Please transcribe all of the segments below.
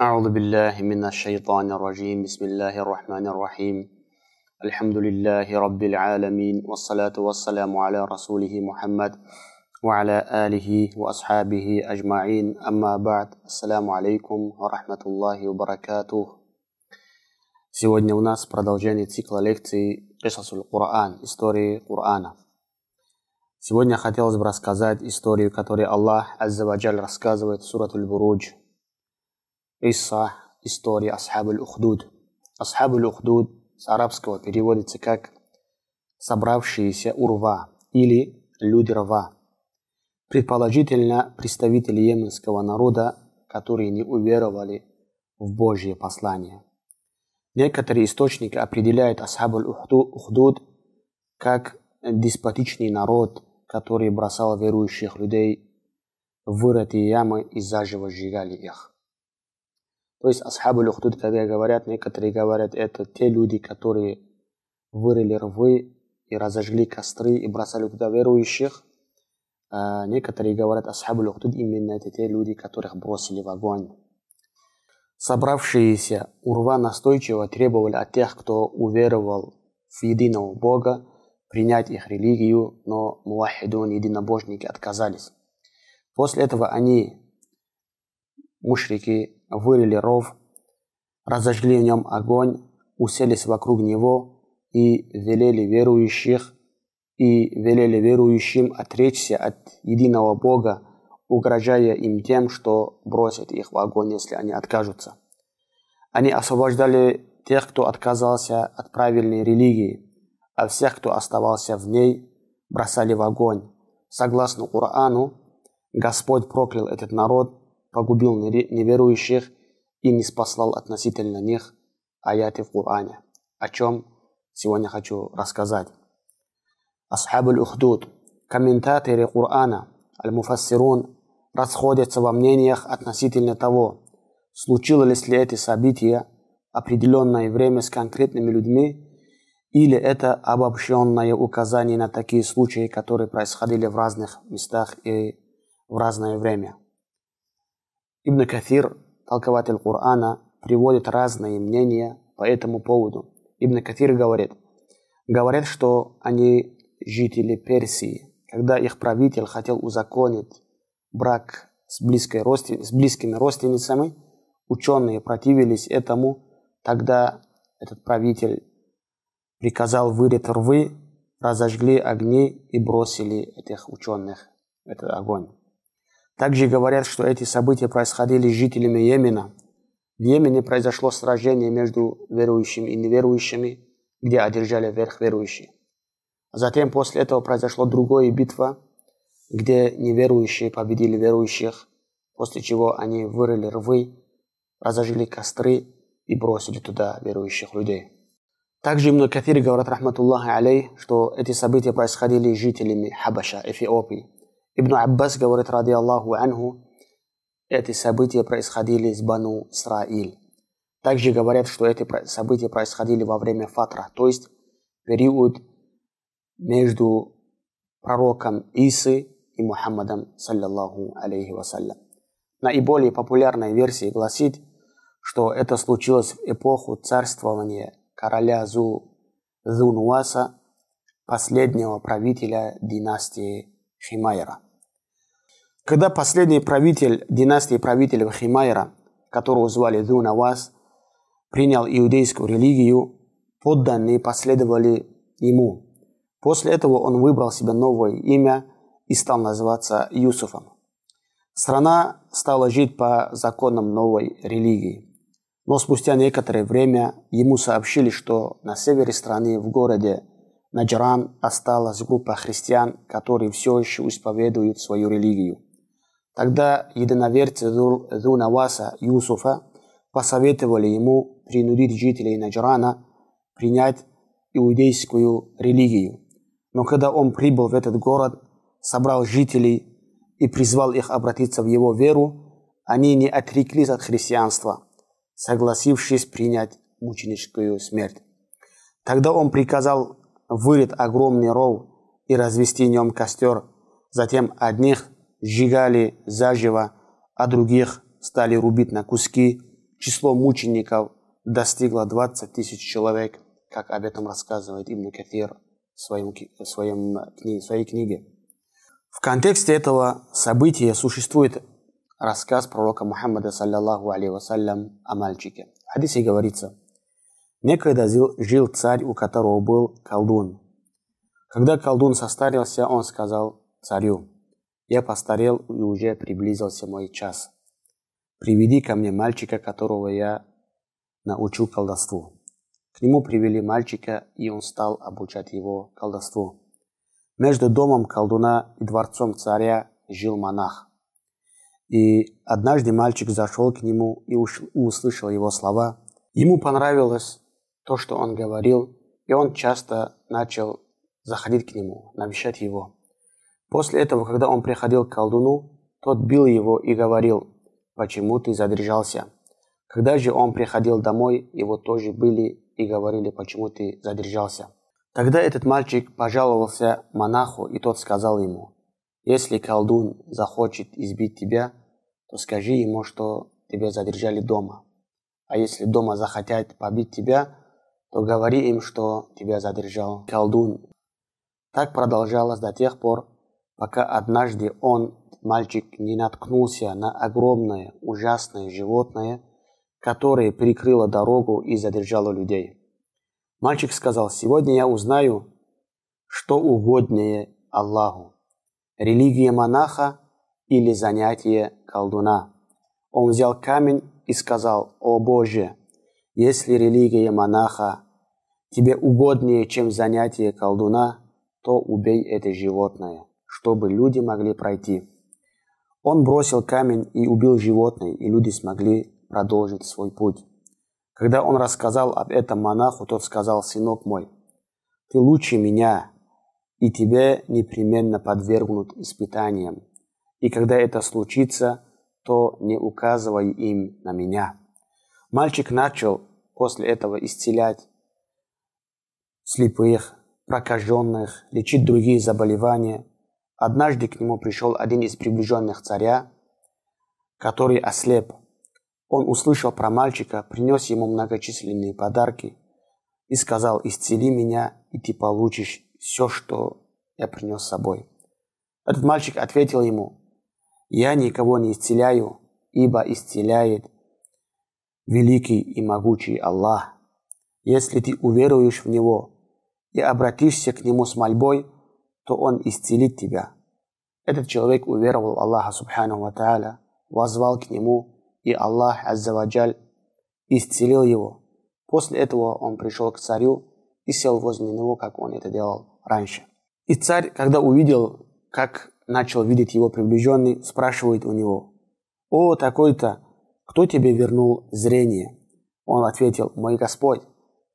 أعوذ بالله من الشيطان الرجيم بسم الله الرحمن الرحيم الحمد لله رب العالمين والصلاة والسلام على رسوله محمد وعلى آله وأصحابه أجمعين أما بعد السلام عليكم ورحمة الله وبركاته Сегодня у нас продолжение цикла лекций Кисасуль Кур'ан, истории Корана. Сегодня хотелось бы рассказать историю, которую Аллах Аззаваджаль рассказывает в Суратуль Бурудж. Исса, история Асхабуль Ухдуд. Асхабуль Ухдуд с арабского переводится как «собравшиеся урва» или «люди рва». Предположительно, представители йеменского народа, которые не уверовали в Божье послание. Некоторые источники определяют Асхабуль Ухдуд как деспотичный народ, который бросал верующих людей в вырытые ямы и заживо сжигали их. То есть асхабу люхдуд, когда говорят, некоторые говорят, это те люди, которые вырыли рвы и разожгли костры и бросали туда верующих. А некоторые говорят, асхабу люхдуд, именно это те люди, которых бросили в огонь. Собравшиеся урва настойчиво требовали от тех, кто уверовал в единого Бога, принять их религию, но муахидун, единобожники, отказались. После этого они, мушрики, вырыли ров, разожгли в нем огонь, уселись вокруг него и велели верующих и велели верующим отречься от единого Бога, угрожая им тем, что бросят их в огонь, если они откажутся. Они освобождали тех, кто отказался от правильной религии, а всех, кто оставался в ней, бросали в огонь. Согласно Корану, Господь проклял этот народ погубил неверующих и не спаслал относительно них аяты в Коране, о чем сегодня хочу рассказать. Асхабуль Ухдуд, комментаторы Корана, аль-муфассирун, расходятся во мнениях относительно того, случилось ли эти события определенное время с конкретными людьми, или это обобщенное указание на такие случаи, которые происходили в разных местах и в разное время. Ибн Кафир, толкователь Корана, приводит разные мнения по этому поводу. Ибн Кафир говорит, говорят, что они жители Персии, когда их правитель хотел узаконить брак с, близкой родствен... с близкими родственницами, ученые противились этому, тогда этот правитель приказал вырыть рвы, разожгли огни и бросили этих ученых этот огонь. Также говорят, что эти события происходили с жителями Йемена. В Йемене произошло сражение между верующими и неверующими, где одержали верх верующие. Затем после этого произошло другое битва, где неверующие победили верующих, после чего они вырыли рвы, разожгли костры и бросили туда верующих людей. Также Ибн Кафир говорит, рахматуллахи алей, что эти события происходили с жителями Хабаша, Эфиопии. Ибн Аббас говорит, ради Аллаху анху, эти события происходили с Бану Исраиль. Также говорят, что эти события происходили во время фатра, то есть период между пророком Исы и Мухаммадом, саллиллаху алейхи вассалям. Наиболее популярная версия гласит, что это случилось в эпоху царствования короля Зу Зунуаса, последнего правителя династии Химайра. Когда последний правитель династии правителей Химайра, которого звали Дунавас, принял иудейскую религию, подданные последовали ему. После этого он выбрал себе новое имя и стал называться Юсуфом. Страна стала жить по законам новой религии. Но спустя некоторое время ему сообщили, что на севере страны, в городе Наджран осталась группа христиан, которые все еще исповедуют свою религию. Тогда единоверцы Дунаваса Юсуфа посоветовали ему принудить жителей Наджрана принять иудейскую религию. Но когда он прибыл в этот город, собрал жителей и призвал их обратиться в его веру, они не отреклись от христианства, согласившись принять мученическую смерть. Тогда он приказал вырыт огромный ров и развести в нем костер. Затем одних сжигали заживо, а других стали рубить на куски, число мучеников достигло 20 тысяч человек, как об этом рассказывает Ибн Кафир в, своем, в, своем, в своей книге. В контексте этого события существует рассказ пророка Мухаммада, саллиллаху алейhi вассалям, о мальчике. В хадисе говорится, некогда жил царь, у которого был колдун. Когда колдун состарился, он сказал царю, я постарел и уже приблизился мой час. Приведи ко мне мальчика, которого я научу колдовству. К нему привели мальчика, и он стал обучать его колдовству. Между домом колдуна и дворцом царя жил монах. И однажды мальчик зашел к нему и услышал его слова. Ему понравилось то, что он говорил, и он часто начал заходить к нему, навещать его. После этого, когда он приходил к колдуну, тот бил его и говорил, «Почему ты задержался?» Когда же он приходил домой, его тоже были и говорили, «Почему ты задержался?» Тогда этот мальчик пожаловался монаху, и тот сказал ему, «Если колдун захочет избить тебя, то скажи ему, что тебя задержали дома. А если дома захотят побить тебя, то говори им, что тебя задержал колдун. Так продолжалось до тех пор, пока однажды он, мальчик, не наткнулся на огромное, ужасное животное, которое перекрыло дорогу и задержало людей. Мальчик сказал, сегодня я узнаю, что угоднее Аллаху. Религия монаха или занятие колдуна. Он взял камень и сказал, «О Боже, если религия монаха тебе угоднее, чем занятие колдуна, то убей это животное, чтобы люди могли пройти». Он бросил камень и убил животное, и люди смогли продолжить свой путь. Когда он рассказал об этом монаху, тот сказал, «Сынок мой, ты лучше меня, и тебе непременно подвергнут испытаниям и когда это случится, то не указывай им на меня. Мальчик начал после этого исцелять слепых, прокаженных, лечить другие заболевания. Однажды к нему пришел один из приближенных царя, который ослеп. Он услышал про мальчика, принес ему многочисленные подарки и сказал, исцели меня, и ты получишь все, что я принес с собой. Этот мальчик ответил ему, я никого не исцеляю, ибо исцеляет великий и могучий Аллах. Если ты уверуешь в Него и обратишься к Нему с мольбой, то Он исцелит тебя. Этот человек уверовал в Аллаха Субхану Ва Тааля, возвал к Нему, и Аллах Аззаваджаль исцелил его. После этого он пришел к царю и сел возле него, как он это делал раньше. И царь, когда увидел, как начал видеть его приближенный, спрашивает у него, «О, такой-то, кто тебе вернул зрение?» Он ответил, «Мой Господь».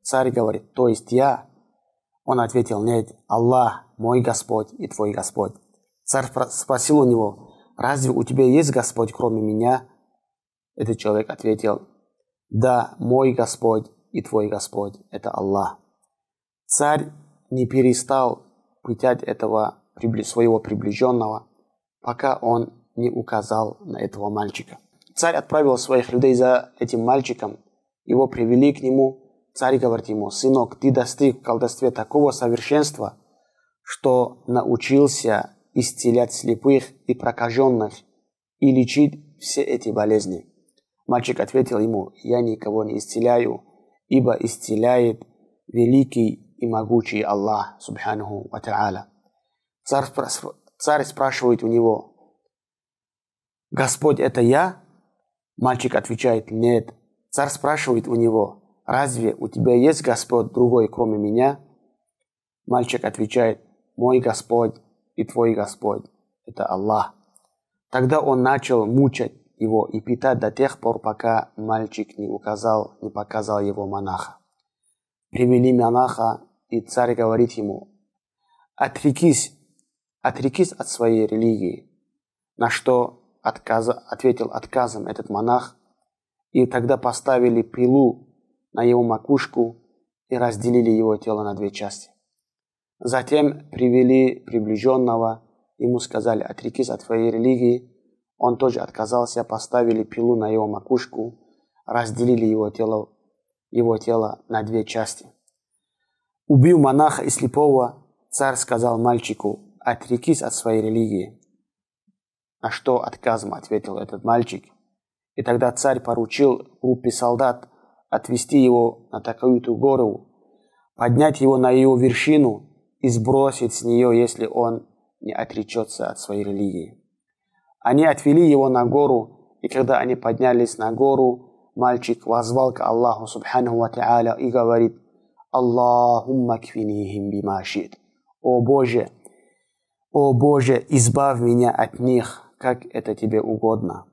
Царь говорит, «То есть я?» Он ответил, «Нет, Аллах, мой Господь и твой Господь». Царь спросил у него, «Разве у тебя есть Господь, кроме меня?» Этот человек ответил, «Да, мой Господь и твой Господь – это Аллах». Царь не перестал пытать этого своего приближенного, пока он не указал на этого мальчика. Царь отправил своих людей за этим мальчиком, его привели к нему. Царь говорит ему, сынок, ты достиг в колдовстве такого совершенства, что научился исцелять слепых и прокаженных и лечить все эти болезни. Мальчик ответил ему, я никого не исцеляю, ибо исцеляет великий и могучий Аллах, субханаху ва та'аля. Царь, спрашивает у него, «Господь, это я?» Мальчик отвечает, «Нет». Царь спрашивает у него, «Разве у тебя есть Господь другой, кроме меня?» Мальчик отвечает, «Мой Господь и твой Господь – это Аллах». Тогда он начал мучать его и питать до тех пор, пока мальчик не указал, не показал его монаха. Привели монаха, и царь говорит ему, «Отрекись отрекись от своей религии. На что отказа, ответил отказом этот монах, и тогда поставили пилу на его макушку и разделили его тело на две части. Затем привели приближенного, ему сказали, отрекись от своей религии. Он тоже отказался, поставили пилу на его макушку, разделили его тело, его тело на две части. Убив монаха и слепого, царь сказал мальчику, отрекись от своей религии. На что отказом ответил этот мальчик. И тогда царь поручил группе солдат отвести его на такую-то гору, поднять его на ее вершину и сбросить с нее, если он не отречется от своей религии. Они отвели его на гору, и когда они поднялись на гору, мальчик возвал к Аллаху Субханаху Ва Та'аля и говорит, Аллахумма кфинихим бимашит. О Боже, о Боже, избавь меня от них, как это тебе угодно.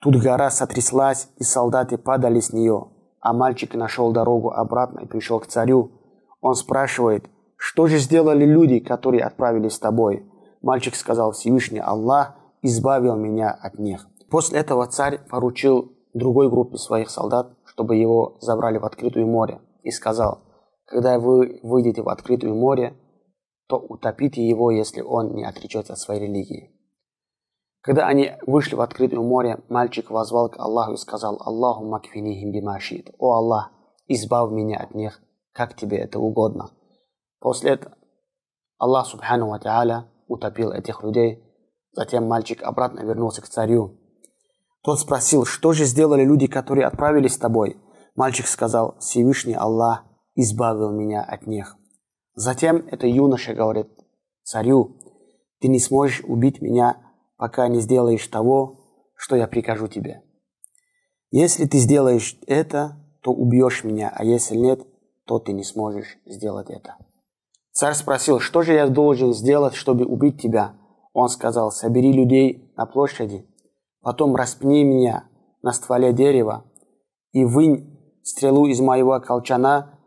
Тут гора сотряслась, и солдаты падали с нее, а мальчик нашел дорогу обратно и пришел к царю. Он спрашивает, что же сделали люди, которые отправились с тобой? Мальчик сказал, Всевышний Аллах избавил меня от них. После этого царь поручил другой группе своих солдат, чтобы его забрали в открытое море, и сказал, когда вы выйдете в открытое море, то утопите его, если он не отречется от своей религии. Когда они вышли в открытое море, мальчик возвал к Аллаху и сказал, Аллаху макфинихим бимашит. О Аллах, избавь меня от них, как тебе это угодно. После этого Аллах Субхану Ва Та'аля утопил этих людей. Затем мальчик обратно вернулся к царю. Тот спросил, что же сделали люди, которые отправились с тобой? Мальчик сказал, Всевышний Аллах избавил меня от них. Затем это юноша говорит царю, ты не сможешь убить меня, пока не сделаешь того, что я прикажу тебе. Если ты сделаешь это, то убьешь меня, а если нет, то ты не сможешь сделать это. Царь спросил, что же я должен сделать, чтобы убить тебя? Он сказал, собери людей на площади, потом распни меня на стволе дерева и вынь стрелу из моего колчана,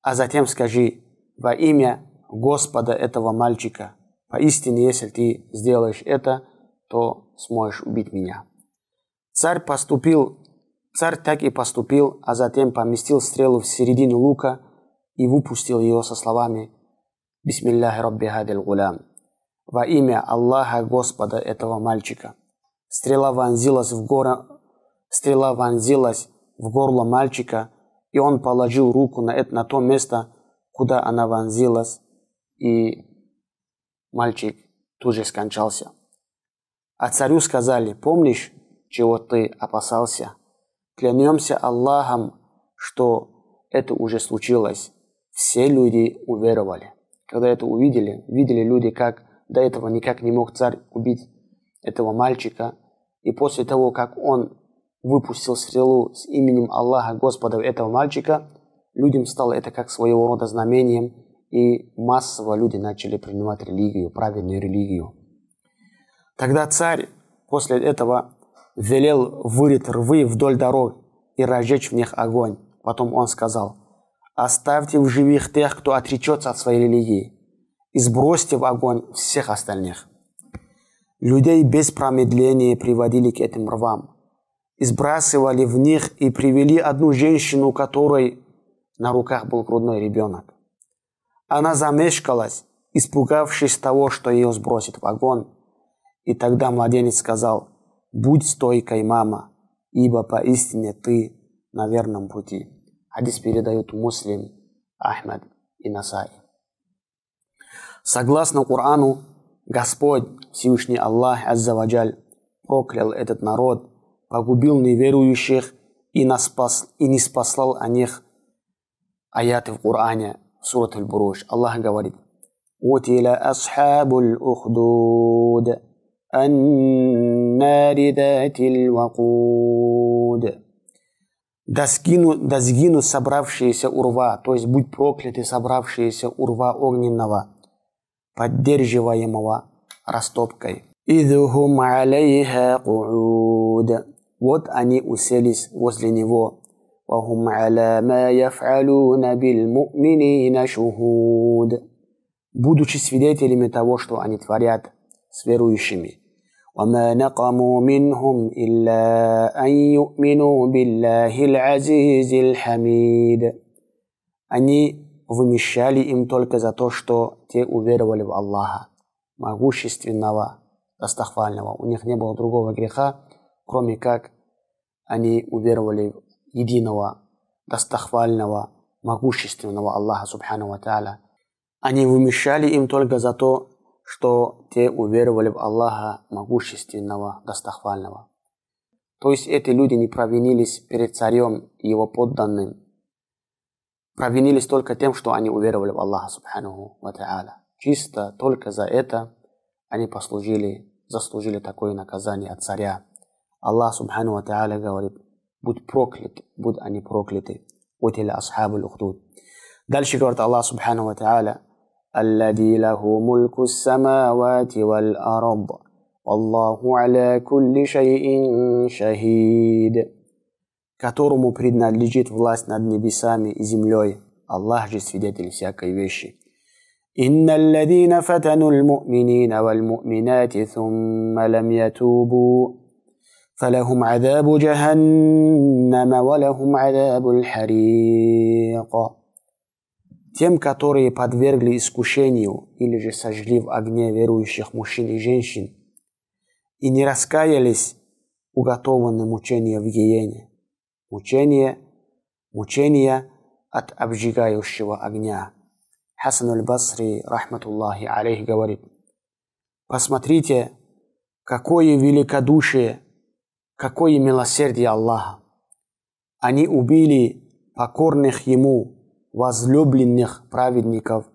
а затем скажи во имя Господа этого мальчика. Поистине, если ты сделаешь это, то сможешь убить меня. Царь поступил, царь так и поступил, а затем поместил стрелу в середину лука и выпустил ее со словами Бисмилляхи Рабби Хадил Гулям. Во имя Аллаха Господа этого мальчика. Стрела вонзилась в, горо... Стрела вонзилась в горло мальчика, и он положил руку на, это, на то место, куда она вонзилась, и мальчик тут же скончался. А царю сказали, помнишь, чего ты опасался? Клянемся Аллахом, что это уже случилось. Все люди уверовали. Когда это увидели, видели люди, как до этого никак не мог царь убить этого мальчика. И после того, как он выпустил стрелу с именем Аллаха, Господа этого мальчика, людям стало это как своего рода знамением, и массово люди начали принимать религию, правильную религию. Тогда царь после этого велел вырыть рвы вдоль дорог и разжечь в них огонь. Потом он сказал – Оставьте в живых тех, кто отречется от своей религии, и сбросьте в огонь всех остальных. Людей без промедления приводили к этим рвам, и сбрасывали в них и привели одну женщину, которой на руках был грудной ребенок. Она замешкалась, испугавшись того, что ее сбросит в огонь. И тогда младенец сказал, «Будь стойкой, мама, ибо поистине ты на верном пути». Хадис передают муслим, Ахмед и Насай. Согласно Корану, Господь, Всевышний Аллах Аззаваджаль, проклял этот народ, погубил неверующих и, нас и не спасал о них аяты в Коране, сурат аль-Буруш. Аллах говорит, «Утиля асхабуль ухдуд». النار ذات الوقود да, скину, да сгину собравшиеся урва, то есть будь прокляты собравшиеся урва огненного, поддерживаемого растопкой. Идхум алейха кууд. Вот они уселись возле него. وهم على ما يفعلون بالمؤمنين شهود. Будучи свидетелями того, что они творят с верующими. وما نقموا منهم إلا أن يؤمنوا بالله العزيز الحميد Они вымещали им только за то, что те уверовали в Аллаха, могущественного, достохвального. У них не было другого греха, кроме как они уверовали единого, достохвального, могущественного Аллаха Субхану Ва Тааля. Они вымещали им только за то, что те уверовали в Аллаха могущественного, достохвального. То есть эти люди не провинились перед царем и его подданным, провинились только тем, что они уверовали в Аллаха Субхану Ва. Чисто только за это они послужили, заслужили такое наказание от царя. Аллах Субхану Ва говорит, будь проклят, будь они прокляты. Утиля асхабу лухдуд. Дальше говорит Аллах Субхану Ва الذي له ملك السماوات والأرض والله على كل شيء شهيد которому принадлежит власть над небесами и землей. Аллах же свидетель всякой вещи. إن الذين فتنوا المؤمنين والمؤمنات ثم لم يتوبوا فلهم عذاب جهنم ولهم عذاب الحريق Тем, которые подвергли искушению или же сожгли в огне верующих мужчин и женщин и не раскаялись, уготованы мучения в гиене. Мучение, мучение от обжигающего огня. Хасан аль-Басри, рахматуллахи алейх, говорит, посмотрите, какое великодушие, какое милосердие Аллаха. Они убили покорных Ему, возлюбленных праведников,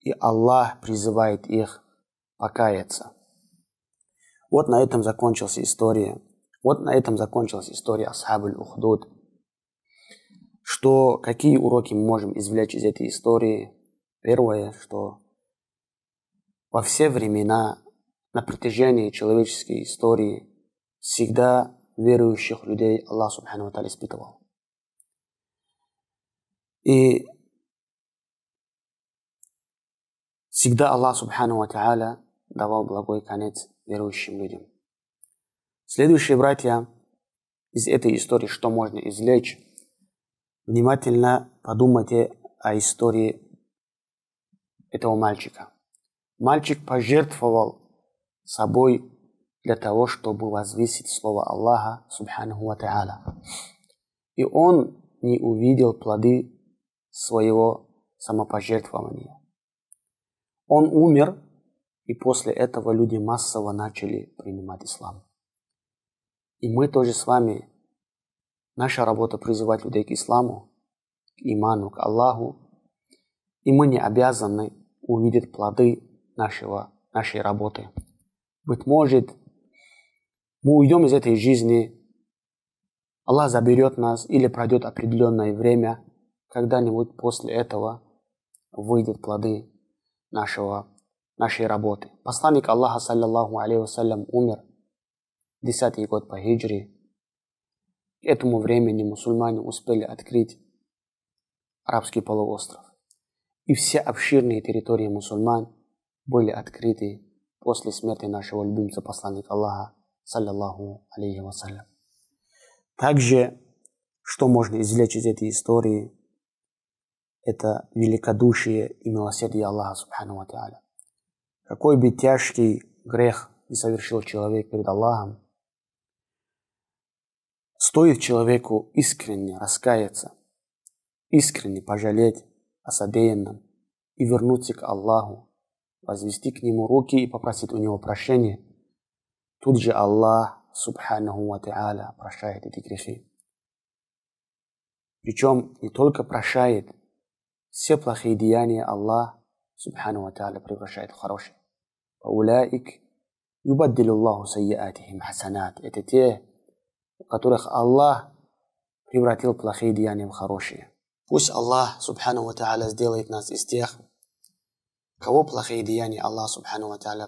и Аллах призывает их покаяться. Вот на этом закончилась история. Вот на этом закончилась история Асхабуль Ухдуд. Что, какие уроки мы можем извлечь из этой истории? Первое, что во все времена на протяжении человеческой истории всегда верующих людей Аллах Субхану Ва испытывал. И всегда Аллах Субхану Ва Тааля давал благой конец верующим людям. Следующие братья, из этой истории что можно извлечь? Внимательно подумайте о истории этого мальчика. Мальчик пожертвовал собой для того, чтобы возвысить слово Аллаха, Субханаху Ва Тааля. И он не увидел плоды своего самопожертвования. Он умер, и после этого люди массово начали принимать ислам. И мы тоже с вами, наша работа призывать людей к исламу, к иману, к Аллаху, и мы не обязаны увидеть плоды нашего, нашей работы. Быть может, мы уйдем из этой жизни, Аллах заберет нас или пройдет определенное время – когда-нибудь после этого выйдут плоды нашего, нашей работы. Посланник Аллаха, саллиллаху алейхи вассалям, умер десятый год по хиджре. К этому времени мусульмане успели открыть арабский полуостров. И все обширные территории мусульман были открыты после смерти нашего любимца посланника Аллаха, саллиллаху алейхи вассалям. Также, что можно извлечь из этой истории – это великодушие и милосердие Аллаха Субхану Ва Тааля. Какой бы тяжкий грех не совершил человек перед Аллахом, стоит человеку искренне раскаяться, искренне пожалеть о содеянном и вернуться к Аллаху, возвести к Нему руки и попросить у Него прощения, тут же Аллах Субханаху Ва Тааля прощает эти грехи. Причем не только прощает – все плохие деяния Аллах, Субхану Ва Тааля, превращает в хорошие. Улаик юбаддилу Аллаху сайятихим хасанат. Это те, у которых Аллах превратил плохие деяния в хорошие. Пусть Аллах, Субхану Ва Тааля, сделает нас из тех, кого плохие деяния Аллах, Субхану Ва Тааля,